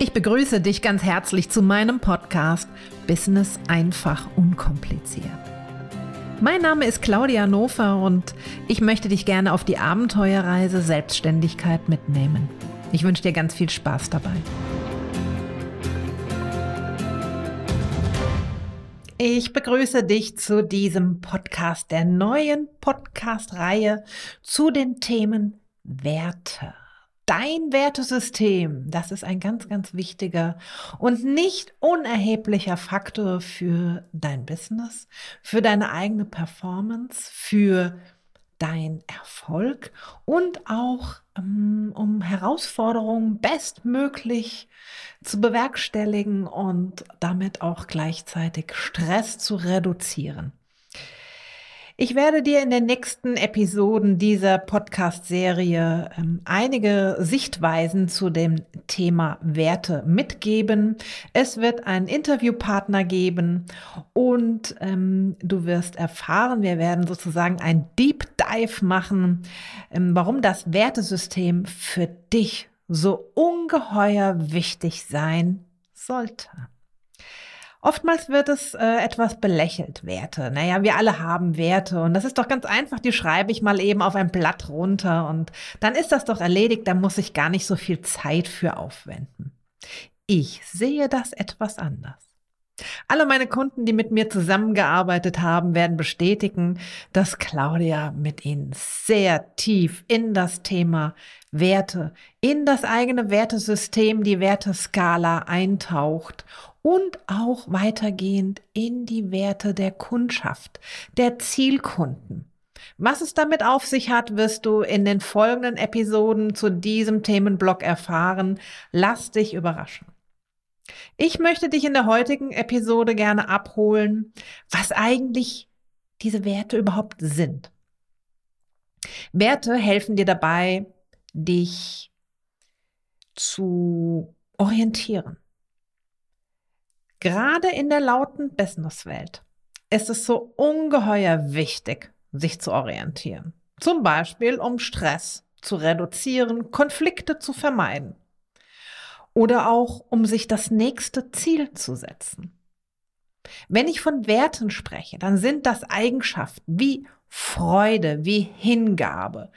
Ich begrüße dich ganz herzlich zu meinem Podcast Business einfach unkompliziert. Mein Name ist Claudia Nofer und ich möchte dich gerne auf die Abenteuerreise Selbstständigkeit mitnehmen. Ich wünsche dir ganz viel Spaß dabei. Ich begrüße dich zu diesem Podcast, der neuen Podcast-Reihe zu den Themen Werte dein Wertesystem, das ist ein ganz, ganz wichtiger und nicht unerheblicher Faktor für dein Business, für deine eigene Performance, für dein Erfolg und auch um, ähm, um Herausforderungen bestmöglich zu bewerkstelligen und damit auch gleichzeitig Stress zu reduzieren. Ich werde dir in den nächsten Episoden dieser Podcast-Serie ähm, einige Sichtweisen zu dem Thema Werte mitgeben. Es wird einen Interviewpartner geben und ähm, du wirst erfahren, wir werden sozusagen ein Deep Dive machen, ähm, warum das Wertesystem für dich so ungeheuer wichtig sein sollte. Oftmals wird es äh, etwas belächelt, Werte. Naja, wir alle haben Werte und das ist doch ganz einfach, die schreibe ich mal eben auf ein Blatt runter und dann ist das doch erledigt, da muss ich gar nicht so viel Zeit für aufwenden. Ich sehe das etwas anders. Alle meine Kunden, die mit mir zusammengearbeitet haben, werden bestätigen, dass Claudia mit ihnen sehr tief in das Thema Werte, in das eigene Wertesystem, die Werteskala eintaucht und auch weitergehend in die Werte der Kundschaft, der Zielkunden. Was es damit auf sich hat, wirst du in den folgenden Episoden zu diesem Themenblock erfahren. Lass dich überraschen. Ich möchte dich in der heutigen Episode gerne abholen, was eigentlich diese Werte überhaupt sind. Werte helfen dir dabei, dich zu orientieren. Gerade in der lauten Businesswelt ist es so ungeheuer wichtig, sich zu orientieren. Zum Beispiel, um Stress zu reduzieren, Konflikte zu vermeiden. Oder auch, um sich das nächste Ziel zu setzen. Wenn ich von Werten spreche, dann sind das Eigenschaften wie Freude, wie Hingabe,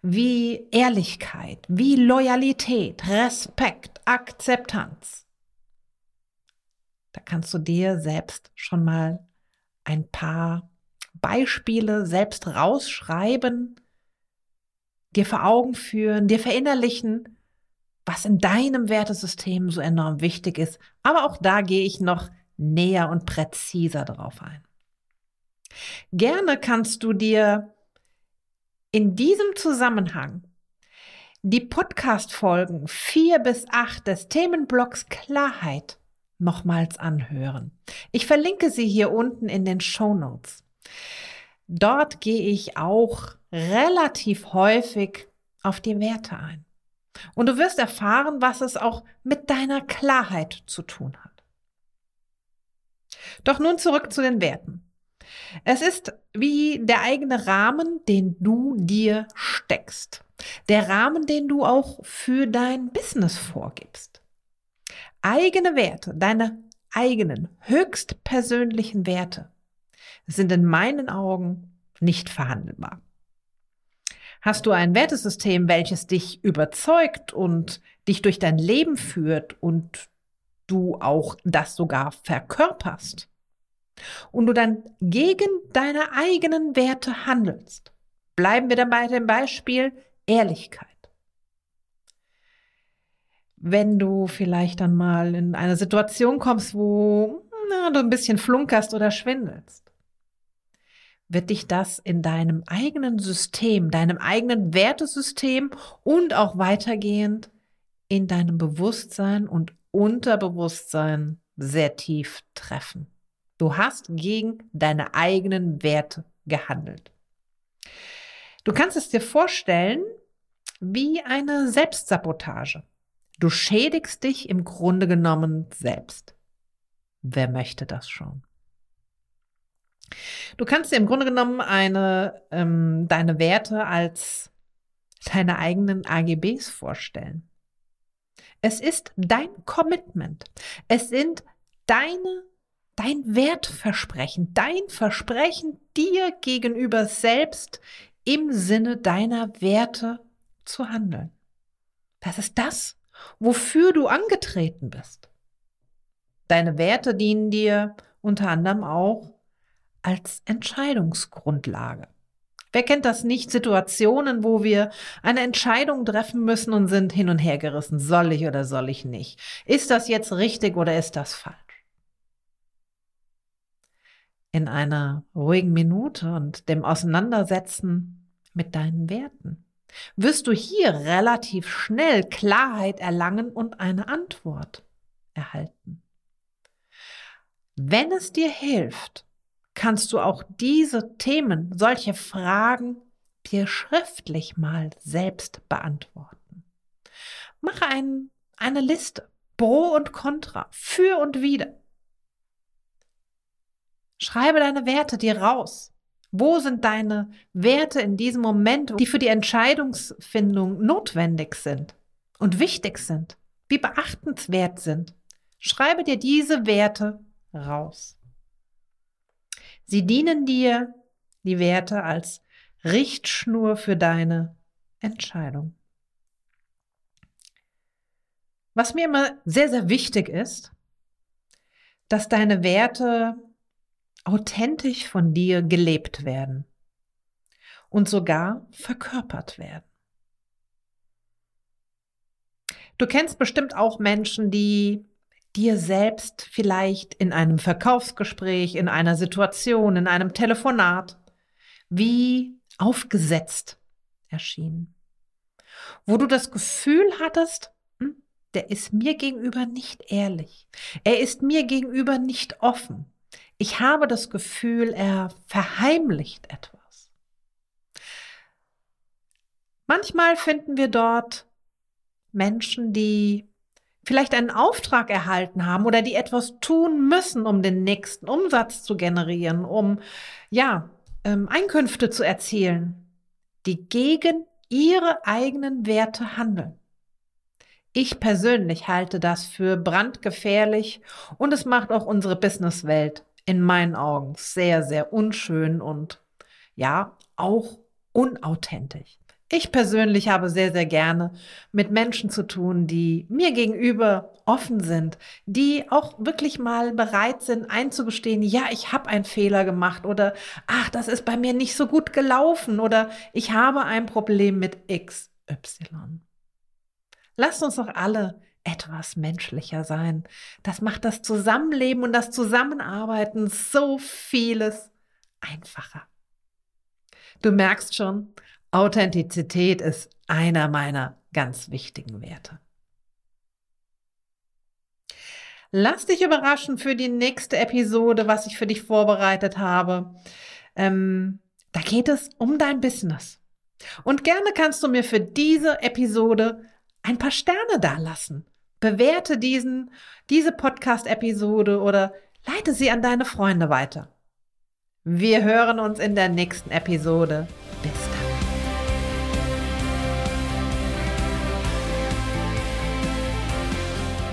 wie Ehrlichkeit, wie Loyalität, Respekt, Akzeptanz. Da kannst du dir selbst schon mal ein paar Beispiele selbst rausschreiben, dir vor Augen führen, dir verinnerlichen, was in deinem Wertesystem so enorm wichtig ist. Aber auch da gehe ich noch näher und präziser drauf ein. Gerne kannst du dir in diesem Zusammenhang die Podcast-Folgen 4 bis 8 des Themenblocks Klarheit nochmals anhören. Ich verlinke sie hier unten in den Show Notes. Dort gehe ich auch relativ häufig auf die Werte ein. Und du wirst erfahren, was es auch mit deiner Klarheit zu tun hat. Doch nun zurück zu den Werten. Es ist wie der eigene Rahmen, den du dir steckst. Der Rahmen, den du auch für dein Business vorgibst eigene Werte, deine eigenen höchstpersönlichen Werte sind in meinen Augen nicht verhandelbar. Hast du ein Wertesystem, welches dich überzeugt und dich durch dein Leben führt und du auch das sogar verkörperst? Und du dann gegen deine eigenen Werte handelst, bleiben wir dann bei dem Beispiel Ehrlichkeit. Wenn du vielleicht dann mal in eine Situation kommst, wo na, du ein bisschen flunkerst oder schwindelst, wird dich das in deinem eigenen System, deinem eigenen Wertesystem und auch weitergehend in deinem Bewusstsein und Unterbewusstsein sehr tief treffen. Du hast gegen deine eigenen Werte gehandelt. Du kannst es dir vorstellen wie eine Selbstsabotage. Du schädigst dich im Grunde genommen selbst. Wer möchte das schon? Du kannst dir im Grunde genommen eine, ähm, deine Werte als deine eigenen AGBs vorstellen. Es ist dein Commitment. Es sind deine, dein Wertversprechen, dein Versprechen dir gegenüber selbst im Sinne deiner Werte zu handeln. Das ist das, wofür du angetreten bist. Deine Werte dienen dir unter anderem auch als Entscheidungsgrundlage. Wer kennt das nicht? Situationen, wo wir eine Entscheidung treffen müssen und sind hin und her gerissen. Soll ich oder soll ich nicht? Ist das jetzt richtig oder ist das falsch? In einer ruhigen Minute und dem Auseinandersetzen mit deinen Werten wirst du hier relativ schnell Klarheit erlangen und eine Antwort erhalten. Wenn es dir hilft, kannst du auch diese Themen, solche Fragen dir schriftlich mal selbst beantworten. Mache ein, eine Liste, Pro und Contra, für und wider. Schreibe deine Werte dir raus. Wo sind deine Werte in diesem Moment, die für die Entscheidungsfindung notwendig sind und wichtig sind, wie beachtenswert sind? Schreibe dir diese Werte raus. Sie dienen dir, die Werte, als Richtschnur für deine Entscheidung. Was mir immer sehr, sehr wichtig ist, dass deine Werte authentisch von dir gelebt werden und sogar verkörpert werden. Du kennst bestimmt auch Menschen, die dir selbst vielleicht in einem Verkaufsgespräch, in einer Situation, in einem Telefonat wie aufgesetzt erschienen. Wo du das Gefühl hattest, hm, der ist mir gegenüber nicht ehrlich. Er ist mir gegenüber nicht offen. Ich habe das Gefühl, er verheimlicht etwas. Manchmal finden wir dort Menschen, die vielleicht einen Auftrag erhalten haben oder die etwas tun müssen, um den nächsten Umsatz zu generieren, um ja ähm, Einkünfte zu erzielen, die gegen ihre eigenen Werte handeln. Ich persönlich halte das für brandgefährlich und es macht auch unsere Businesswelt in meinen Augen sehr, sehr unschön und ja, auch unauthentisch. Ich persönlich habe sehr, sehr gerne mit Menschen zu tun, die mir gegenüber offen sind, die auch wirklich mal bereit sind einzugestehen, ja, ich habe einen Fehler gemacht oder ach, das ist bei mir nicht so gut gelaufen oder ich habe ein Problem mit XY. Lasst uns doch alle etwas menschlicher sein. Das macht das Zusammenleben und das Zusammenarbeiten so vieles einfacher. Du merkst schon, Authentizität ist einer meiner ganz wichtigen Werte. Lass dich überraschen für die nächste Episode, was ich für dich vorbereitet habe. Ähm, da geht es um dein Business. Und gerne kannst du mir für diese Episode ein paar Sterne dalassen Bewerte diesen, diese Podcast-Episode oder leite sie an deine Freunde weiter. Wir hören uns in der nächsten Episode.